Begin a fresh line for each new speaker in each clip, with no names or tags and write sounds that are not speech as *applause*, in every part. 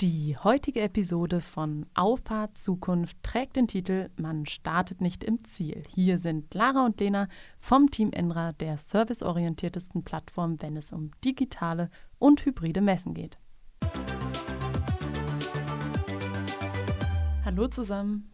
Die heutige Episode von Auffahrt Zukunft trägt den Titel Man startet nicht im Ziel. Hier sind Lara und Lena vom Team Enra, der serviceorientiertesten Plattform, wenn es um digitale und hybride Messen geht. Hallo zusammen.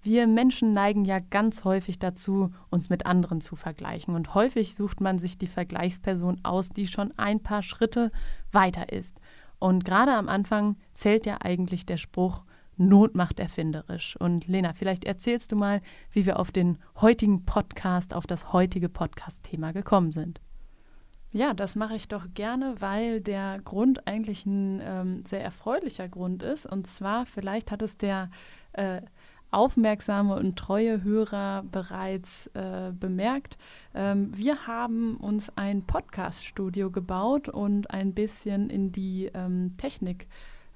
Wir Menschen neigen ja ganz häufig dazu, uns mit anderen zu vergleichen. Und häufig sucht man sich die Vergleichsperson aus, die schon ein paar Schritte weiter ist. Und gerade am Anfang zählt ja eigentlich der Spruch, Not macht erfinderisch. Und Lena, vielleicht erzählst du mal, wie wir auf den heutigen Podcast, auf das heutige Podcast-Thema gekommen sind.
Ja, das mache ich doch gerne, weil der Grund eigentlich ein ähm, sehr erfreulicher Grund ist. Und zwar, vielleicht hat es der äh, aufmerksame und treue Hörer bereits äh, bemerkt. Ähm, wir haben uns ein Podcast-Studio gebaut und ein bisschen in die ähm, Technik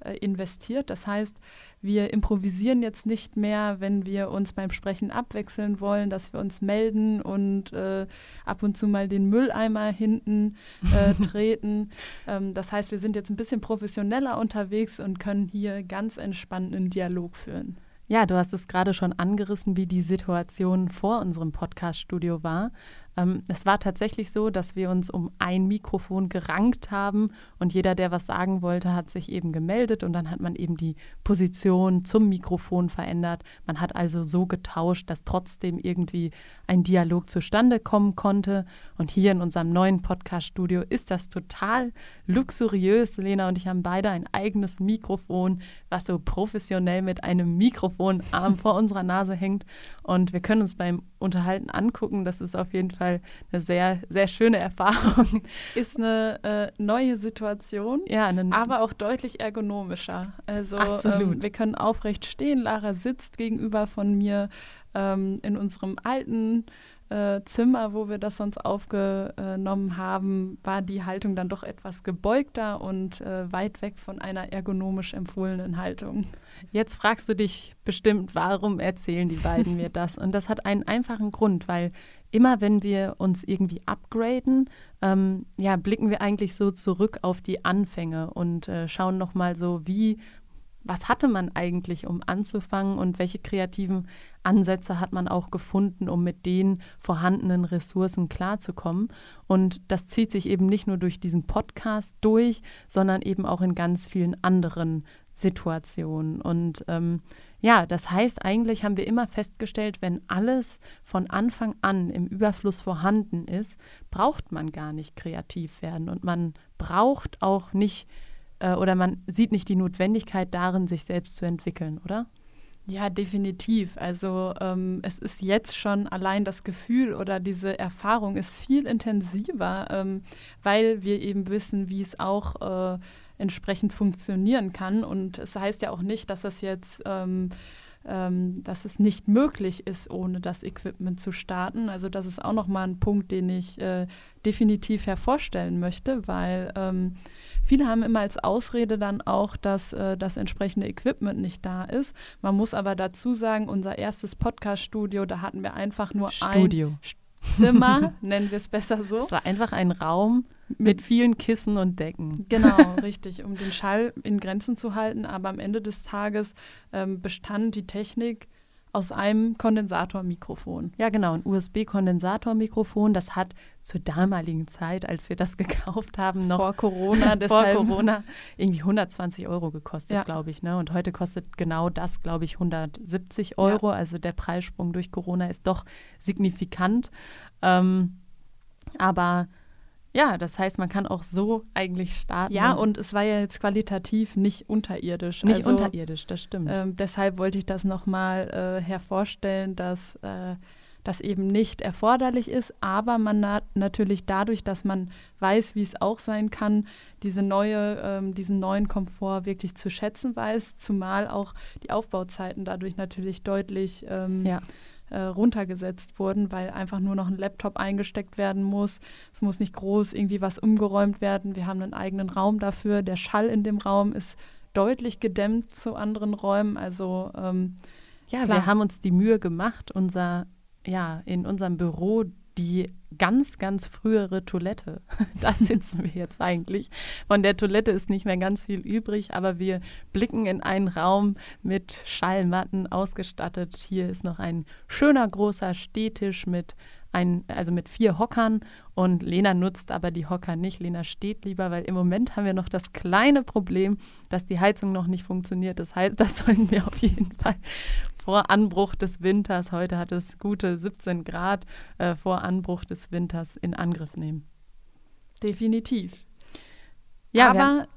äh, investiert. Das heißt, wir improvisieren jetzt nicht mehr, wenn wir uns beim Sprechen abwechseln wollen, dass wir uns melden und äh, ab und zu mal den Mülleimer hinten äh, *laughs* treten. Ähm, das heißt, wir sind jetzt ein bisschen professioneller unterwegs und können hier ganz entspannt einen Dialog führen.
Ja, du hast es gerade schon angerissen, wie die Situation vor unserem Podcast-Studio war. Ähm, es war tatsächlich so, dass wir uns um ein Mikrofon gerankt haben und jeder, der was sagen wollte, hat sich eben gemeldet und dann hat man eben die Position zum Mikrofon verändert. Man hat also so getauscht, dass trotzdem irgendwie ein Dialog zustande kommen konnte. Und hier in unserem neuen Podcast-Studio ist das total luxuriös. Lena und ich haben beide ein eigenes Mikrofon, was so professionell mit einem Mikrofonarm vor unserer Nase hängt. Und wir können uns beim Unterhalten angucken. Das ist auf jeden Fall Fall eine sehr, sehr schöne Erfahrung. *laughs*
Ist eine äh, neue Situation, ja, aber auch deutlich ergonomischer. Also ähm, wir können aufrecht stehen. Lara sitzt gegenüber von mir ähm, in unserem alten äh, Zimmer, wo wir das sonst aufgenommen haben, war die Haltung dann doch etwas gebeugter und äh, weit weg von einer ergonomisch empfohlenen Haltung.
Jetzt fragst du dich bestimmt, warum erzählen die beiden mir *laughs* das? Und das hat einen einfachen Grund, weil immer wenn wir uns irgendwie upgraden, ähm, ja, blicken wir eigentlich so zurück auf die Anfänge und äh, schauen nochmal so, wie, was hatte man eigentlich, um anzufangen und welche kreativen Ansätze hat man auch gefunden, um mit den vorhandenen Ressourcen klarzukommen. Und das zieht sich eben nicht nur durch diesen Podcast durch, sondern eben auch in ganz vielen anderen Situationen. Und ähm, ja, das heißt, eigentlich haben wir immer festgestellt, wenn alles von Anfang an im Überfluss vorhanden ist, braucht man gar nicht kreativ werden und man braucht auch nicht äh, oder man sieht nicht die Notwendigkeit darin, sich selbst zu entwickeln, oder?
Ja, definitiv. Also ähm, es ist jetzt schon allein das Gefühl oder diese Erfahrung ist viel intensiver, ähm, weil wir eben wissen, wie es auch äh, entsprechend funktionieren kann. Und es heißt ja auch nicht, dass es jetzt ähm, ähm, dass es nicht möglich ist, ohne das Equipment zu starten. Also das ist auch nochmal ein Punkt, den ich äh, definitiv hervorstellen möchte, weil ähm, viele haben immer als Ausrede dann auch, dass äh, das entsprechende Equipment nicht da ist. Man muss aber dazu sagen, unser erstes Podcast-Studio, da hatten wir einfach nur
Studio.
ein Zimmer, *laughs* nennen wir es besser so.
Es war einfach ein Raum, mit vielen Kissen und Decken.
Genau, *laughs* richtig, um den Schall in Grenzen zu halten. Aber am Ende des Tages ähm, bestand die Technik aus einem Kondensatormikrofon.
Ja, genau, ein USB-Kondensatormikrofon. Das hat zur damaligen Zeit, als wir das *laughs* gekauft haben, noch
vor Corona, *laughs*
vor Corona irgendwie 120 Euro gekostet, ja. glaube ich. Ne? Und heute kostet genau das, glaube ich, 170 Euro. Ja. Also der Preissprung durch Corona ist doch signifikant. Ähm, aber ja, das heißt, man kann auch so eigentlich starten.
Ja, und es war ja jetzt qualitativ nicht unterirdisch.
Nicht also, unterirdisch, das stimmt.
Ähm, deshalb wollte ich das nochmal äh, hervorstellen, dass äh, das eben nicht erforderlich ist, aber man na natürlich dadurch, dass man weiß, wie es auch sein kann, diese neue, ähm, diesen neuen Komfort wirklich zu schätzen weiß, zumal auch die Aufbauzeiten dadurch natürlich deutlich ähm, ja äh, runtergesetzt wurden, weil einfach nur noch ein Laptop eingesteckt werden muss. Es muss nicht groß irgendwie was umgeräumt werden. Wir haben einen eigenen Raum dafür. Der Schall in dem Raum ist deutlich gedämmt zu anderen Räumen. Also ähm,
ja, klar. wir haben uns die Mühe gemacht, unser ja in unserem Büro die ganz, ganz frühere Toilette. *laughs* da sitzen wir jetzt eigentlich. Von der Toilette ist nicht mehr ganz viel übrig, aber wir blicken in einen Raum mit Schallmatten ausgestattet. Hier ist noch ein schöner großer Stehtisch mit ein, also mit vier Hockern und Lena nutzt aber die Hocker nicht. Lena steht lieber, weil im Moment haben wir noch das kleine Problem, dass die Heizung noch nicht funktioniert. Das heißt, das sollten wir auf jeden Fall vor Anbruch des Winters, heute hat es gute 17 Grad, äh, vor Anbruch des Winters in Angriff nehmen.
Definitiv. Ja, aber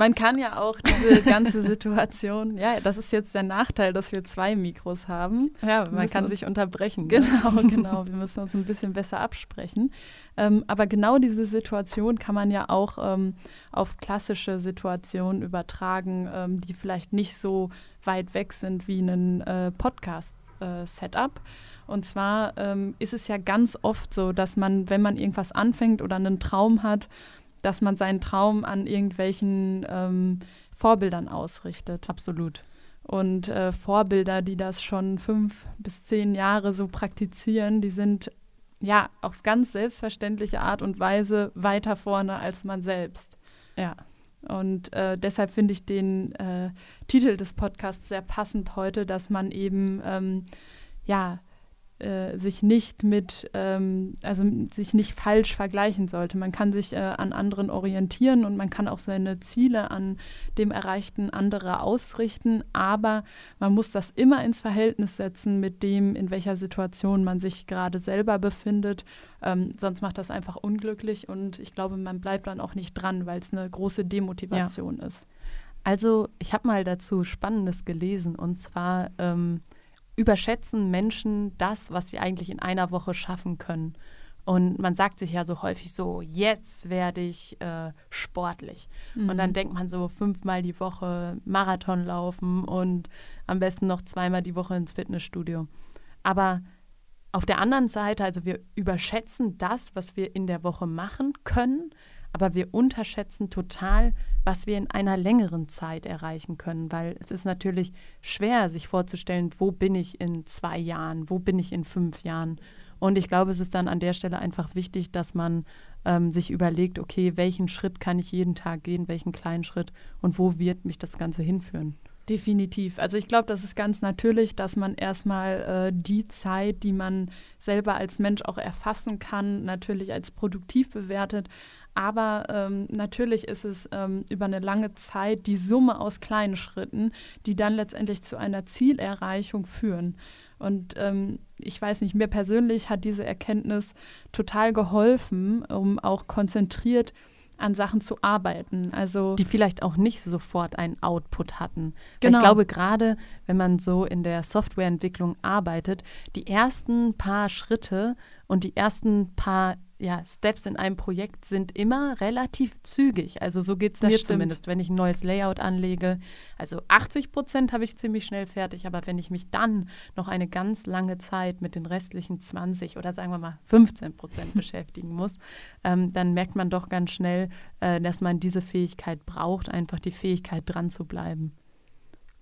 man kann ja auch diese *laughs* ganze Situation, ja, das ist jetzt der Nachteil, dass wir zwei Mikros haben.
Ja, man kann sich unterbrechen.
Ne? Genau, *laughs* genau. Wir müssen uns ein bisschen besser absprechen. Ähm, aber genau diese Situation kann man ja auch ähm, auf klassische Situationen übertragen, ähm, die vielleicht nicht so weit weg sind wie ein äh, Podcast-Setup. Äh, Und zwar ähm, ist es ja ganz oft so, dass man, wenn man irgendwas anfängt oder einen Traum hat, dass man seinen Traum an irgendwelchen ähm, Vorbildern ausrichtet.
Absolut.
Und äh, Vorbilder, die das schon fünf bis zehn Jahre so praktizieren, die sind ja auf ganz selbstverständliche Art und Weise weiter vorne als man selbst.
Ja.
Und äh, deshalb finde ich den äh, Titel des Podcasts sehr passend heute, dass man eben ähm, ja äh, sich nicht mit, ähm, also sich nicht falsch vergleichen sollte. Man kann sich äh, an anderen orientieren und man kann auch seine Ziele an dem Erreichten anderer ausrichten, aber man muss das immer ins Verhältnis setzen mit dem, in welcher Situation man sich gerade selber befindet. Ähm, sonst macht das einfach unglücklich und ich glaube, man bleibt dann auch nicht dran, weil es eine große Demotivation ja. ist.
Also ich habe mal dazu Spannendes gelesen und zwar ähm, überschätzen Menschen das, was sie eigentlich in einer Woche schaffen können. Und man sagt sich ja so häufig so, jetzt werde ich äh, sportlich. Mhm. Und dann mhm. denkt man so fünfmal die Woche Marathon laufen und am besten noch zweimal die Woche ins Fitnessstudio. Aber auf der anderen Seite, also wir überschätzen das, was wir in der Woche machen können, aber wir unterschätzen total, was wir in einer längeren Zeit erreichen können, weil es ist natürlich schwer, sich vorzustellen, wo bin ich in zwei Jahren, wo bin ich in fünf Jahren. Und ich glaube, es ist dann an der Stelle einfach wichtig, dass man ähm, sich überlegt, okay, welchen Schritt kann ich jeden Tag gehen, welchen kleinen Schritt und wo wird mich das Ganze hinführen.
Definitiv. Also ich glaube, das ist ganz natürlich, dass man erstmal äh, die Zeit, die man selber als Mensch auch erfassen kann, natürlich als produktiv bewertet. Aber ähm, natürlich ist es ähm, über eine lange Zeit die Summe aus kleinen Schritten, die dann letztendlich zu einer Zielerreichung führen. Und ähm, ich weiß nicht, mir persönlich hat diese Erkenntnis total geholfen, um auch konzentriert an Sachen zu arbeiten. Also
die vielleicht auch nicht sofort einen Output hatten. Genau. ich glaube, gerade wenn man so in der Softwareentwicklung arbeitet, die ersten paar Schritte und die ersten paar ja, Steps in einem Projekt sind immer relativ zügig. Also so geht es mir stimmt. zumindest, wenn ich ein neues Layout anlege. Also 80 Prozent habe ich ziemlich schnell fertig, aber wenn ich mich dann noch eine ganz lange Zeit mit den restlichen 20 oder sagen wir mal 15 Prozent *laughs* beschäftigen muss, ähm, dann merkt man doch ganz schnell, äh, dass man diese Fähigkeit braucht, einfach die Fähigkeit dran zu bleiben.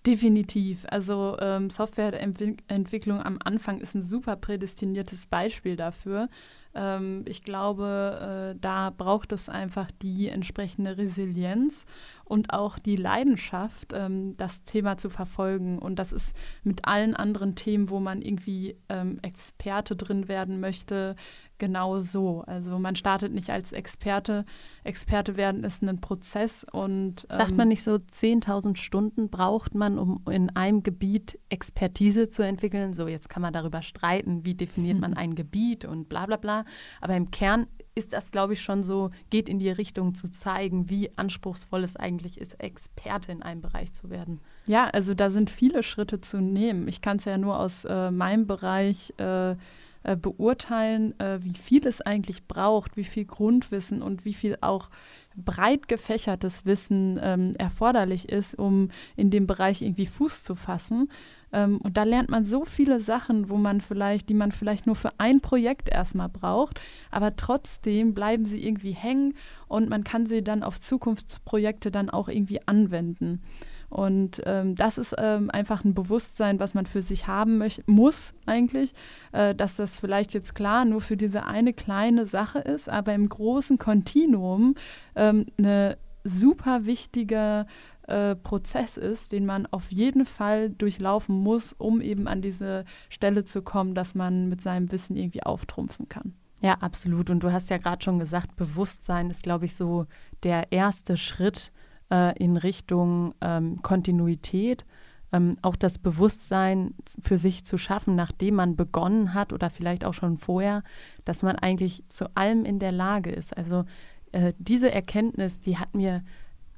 Definitiv. Also ähm, Softwareentwicklung am Anfang ist ein super prädestiniertes Beispiel dafür. Ähm, ich glaube, äh, da braucht es einfach die entsprechende Resilienz und auch die Leidenschaft, ähm, das Thema zu verfolgen. Und das ist mit allen anderen Themen, wo man irgendwie ähm, Experte drin werden möchte, genau so. Also man startet nicht als Experte. Experte werden ist ein Prozess und
sagt man ähm, nicht so 10.000 Stunden braucht man, um in einem Gebiet Expertise zu entwickeln. So jetzt kann man darüber streiten, wie definiert man ein Gebiet und bla bla bla. Aber im Kern ist das, glaube ich, schon so, geht in die Richtung zu zeigen, wie anspruchsvoll es eigentlich ist, Experte in einem Bereich zu werden.
Ja, also da sind viele Schritte zu nehmen. Ich kann es ja nur aus äh, meinem Bereich äh, äh, beurteilen, äh, wie viel es eigentlich braucht, wie viel Grundwissen und wie viel auch breit gefächertes Wissen ähm, erforderlich ist, um in dem Bereich irgendwie Fuß zu fassen. Ähm, und da lernt man so viele Sachen, wo man vielleicht, die man vielleicht nur für ein Projekt erstmal braucht, aber trotzdem bleiben sie irgendwie hängen und man kann sie dann auf Zukunftsprojekte dann auch irgendwie anwenden. Und ähm, das ist ähm, einfach ein Bewusstsein, was man für sich haben muss eigentlich, äh, dass das vielleicht jetzt klar nur für diese eine kleine Sache ist, aber im großen Kontinuum ähm, eine super wichtige äh, Prozess ist, den man auf jeden Fall durchlaufen muss, um eben an diese Stelle zu kommen, dass man mit seinem Wissen irgendwie auftrumpfen kann.
Ja, absolut. Und du hast ja gerade schon gesagt, Bewusstsein ist, glaube ich, so der erste Schritt äh, in Richtung ähm, Kontinuität. Ähm, auch das Bewusstsein für sich zu schaffen, nachdem man begonnen hat oder vielleicht auch schon vorher, dass man eigentlich zu allem in der Lage ist. Also äh, diese Erkenntnis, die hat mir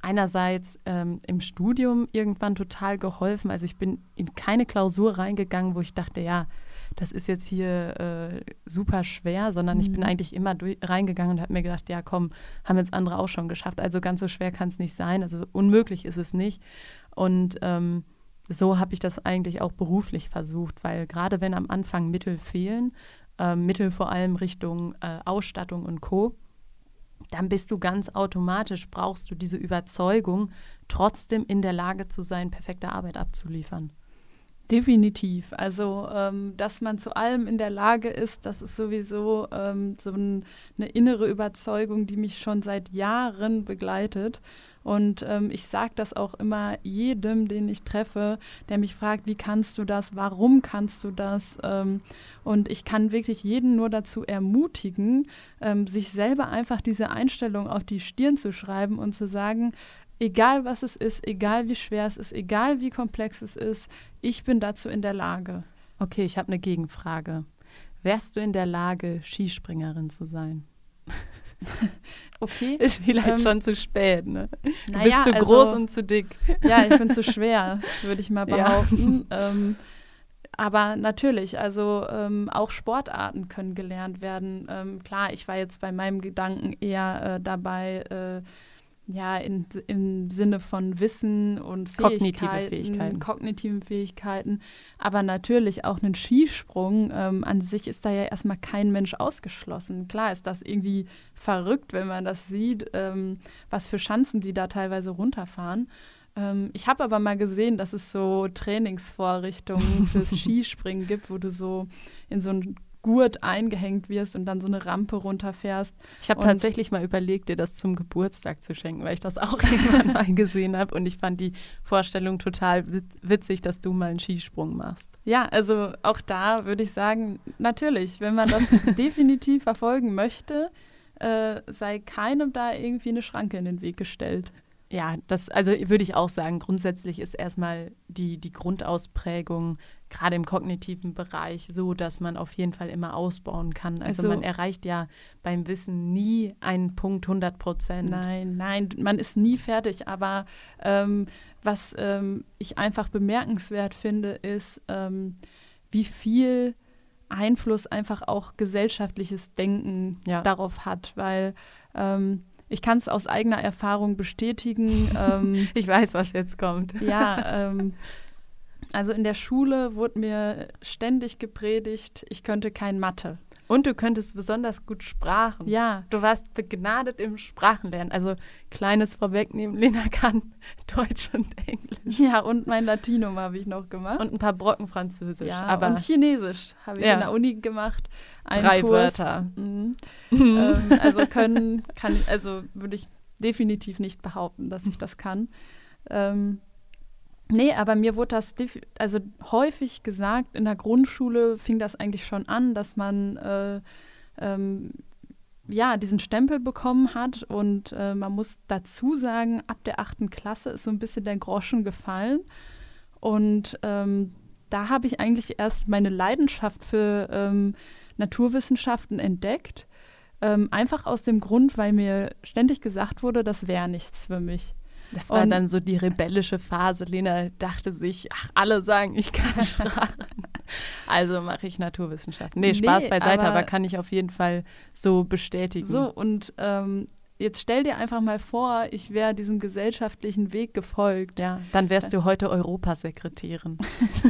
einerseits ähm, im Studium irgendwann total geholfen. Also ich bin in keine Klausur reingegangen, wo ich dachte, ja, das ist jetzt hier äh, super schwer, sondern mhm. ich bin mhm. eigentlich immer durch, reingegangen und habe mir gedacht, ja komm, haben jetzt andere auch schon geschafft. Also ganz so schwer kann es nicht sein. Also unmöglich ist es nicht. Und ähm, so habe ich das eigentlich auch beruflich versucht, weil gerade wenn am Anfang Mittel fehlen, äh, Mittel vor allem Richtung äh, Ausstattung und Co., dann bist du ganz automatisch, brauchst du diese Überzeugung, trotzdem in der Lage zu sein, perfekte Arbeit abzuliefern.
Definitiv. Also, ähm, dass man zu allem in der Lage ist, das ist sowieso ähm, so ein, eine innere Überzeugung, die mich schon seit Jahren begleitet. Und ähm, ich sage das auch immer jedem, den ich treffe, der mich fragt, wie kannst du das, warum kannst du das? Ähm, und ich kann wirklich jeden nur dazu ermutigen, ähm, sich selber einfach diese Einstellung auf die Stirn zu schreiben und zu sagen, egal was es ist, egal wie schwer es ist, egal wie komplex es ist, ich bin dazu in der Lage.
Okay, ich habe eine Gegenfrage. Wärst du in der Lage, Skispringerin zu sein? *laughs*
okay.
Ist vielleicht ähm, schon zu spät, ne? Du naja, bist zu also, groß und zu dick.
Ja, ich bin zu schwer, *laughs* würde ich mal behaupten. Ja. *laughs* Ähm, aber natürlich, also ähm, auch Sportarten können gelernt werden. Ähm, klar, ich war jetzt bei meinem Gedanken eher äh, dabei, äh, ja, in, im Sinne von Wissen und Fähigkeiten, kognitive Fähigkeiten. kognitiven Fähigkeiten. Aber natürlich auch einen Skisprung. Ähm, an sich ist da ja erstmal kein Mensch ausgeschlossen. Klar ist das irgendwie verrückt, wenn man das sieht, ähm, was für Schanzen die da teilweise runterfahren. Ähm, ich habe aber mal gesehen, dass es so Trainingsvorrichtungen *laughs* fürs Skispringen gibt, wo du so in so ein Gurt eingehängt wirst und dann so eine Rampe runterfährst.
Ich habe tatsächlich mal überlegt, dir das zum Geburtstag zu schenken, weil ich das auch *laughs* irgendwann mal gesehen habe und ich fand die Vorstellung total witzig, dass du mal einen Skisprung machst.
Ja, also auch da würde ich sagen, natürlich, wenn man das *laughs* definitiv verfolgen möchte, äh, sei keinem da irgendwie eine Schranke in den Weg gestellt.
Ja, das, also würde ich auch sagen, grundsätzlich ist erstmal die, die Grundausprägung gerade im kognitiven Bereich so, dass man auf jeden Fall immer ausbauen kann. Also, also man erreicht ja beim Wissen nie einen Punkt 100 Prozent.
Nein, nein, man ist nie fertig. Aber ähm, was ähm, ich einfach bemerkenswert finde, ist, ähm, wie viel Einfluss einfach auch gesellschaftliches Denken ja. darauf hat, weil ähm, ich kann es aus eigener Erfahrung bestätigen. *laughs*
Ähm, ich weiß, was jetzt kommt.
Ja, ähm, also in der Schule wurde mir ständig gepredigt, ich könnte kein Mathe.
Und du könntest besonders gut Sprachen.
Ja.
Du warst begnadet im Sprachenlernen. Also kleines Vorwegnehmen, Lena kann *laughs* Deutsch und Englisch.
Ja, und mein Latinum habe ich noch gemacht.
Und ein paar Brocken Französisch.
Ja, aber und Chinesisch habe ich ja. in der Uni gemacht.
Ein Drei Kurs. Wörter.
Mhm. ähm, also können, kann, also würde ich definitiv nicht behaupten, dass ich das kann. Ähm, Nee, aber mir wurde das also häufig gesagt, in der Grundschule fing das eigentlich schon an, dass man äh, ähm, ja, diesen Stempel bekommen hat. Und äh, man muss dazu sagen, ab der achten Klasse ist so ein bisschen der Groschen gefallen. Und ähm, da habe ich eigentlich erst meine Leidenschaft für ähm, Naturwissenschaften entdeckt. Ähm, einfach aus dem Grund, weil mir ständig gesagt wurde, das wäre nichts für mich.
Das war und dann so die rebellische Phase. Lena dachte sich, ach, alle sagen, ich kann *laughs* Sprachen. also mache ich Naturwissenschaften. Nee, Spaß nee, beiseite, aber, aber, kann ich auf jeden Fall so bestätigen.
So, und ähm, jetzt stell dir einfach mal vor, ich wäre diesem gesellschaftlichen Weg gefolgt.
Ja, dann wärst du heute Europasekretärin.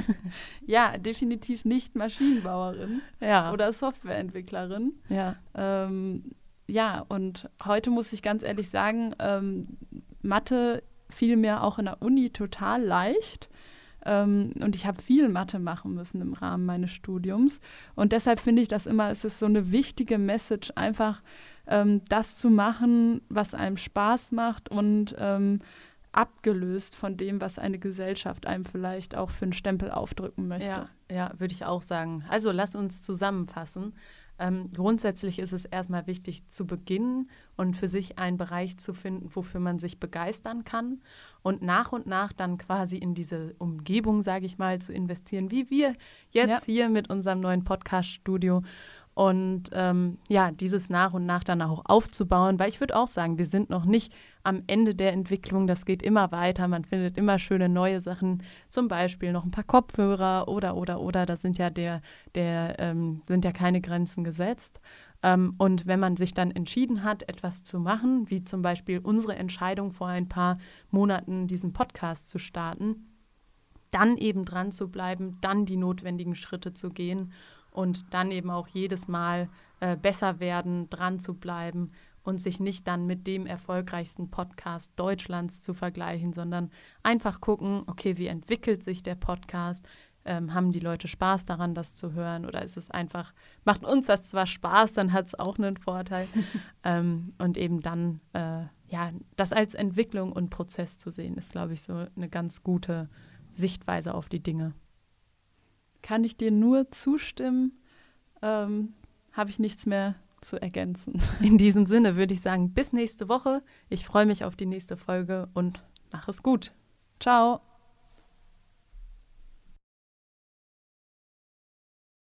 *laughs*
ja, definitiv nicht Maschinenbauerin
ja.
oder Softwareentwicklerin.
Ja.
Ähm, ja, und heute muss ich ganz ehrlich sagen, ähm, Mathe fiel mir auch in der Uni total leicht. Ähm, und ich habe viel Mathe machen müssen im Rahmen meines Studiums. Und deshalb finde ich das immer, es ist so eine wichtige Message, einfach ähm, das zu machen, was einem Spaß macht und ähm, abgelöst von dem, was eine Gesellschaft einem vielleicht auch für einen Stempel aufdrücken möchte.
Ja, ja würde ich auch sagen. Also lass uns zusammenfassen. Ähm, grundsätzlich ist es erstmal wichtig zu beginnen und für sich einen Bereich zu finden, wofür man sich begeistern kann und nach und nach dann quasi in diese Umgebung, sage ich mal, zu investieren, wie wir jetzt ja. hier mit unserem neuen Podcast-Studio und ähm, ja, dieses nach und nach dann auch aufzubauen, weil ich würde auch sagen, wir sind noch nicht am Ende der Entwicklung, das geht immer weiter, man findet immer schöne neue Sachen, zum Beispiel noch ein paar Kopfhörer oder, oder, oder, da sind ja der, der, ähm, sind ja keine Grenzen gesetzt. Ähm, und wenn man sich dann entschieden hat, etwas zu machen, wie zum Beispiel unsere Entscheidung vor ein paar Monaten, diesen Podcast zu starten, dann eben dran zu bleiben, dann die notwendigen Schritte zu gehen und dann eben auch jedes Mal äh, besser werden, dran zu bleiben und sich nicht dann mit dem erfolgreichsten Podcast Deutschlands zu vergleichen, sondern einfach gucken, okay, wie entwickelt sich der Podcast? Ähm, haben die Leute Spaß daran, das zu hören? Oder ist es einfach, macht uns das zwar Spaß, dann hat es auch einen Vorteil. *laughs* ähm, und eben dann, äh, ja, das als Entwicklung und Prozess zu sehen, ist, glaube ich, so eine ganz gute Sichtweise auf die Dinge
kann ich dir nur zustimmen. Ähm, Habe ich nichts mehr zu ergänzen. *laughs*
In diesem Sinne würde ich sagen, bis nächste Woche. Ich freue mich auf die nächste Folge und mach es gut.
Ciao.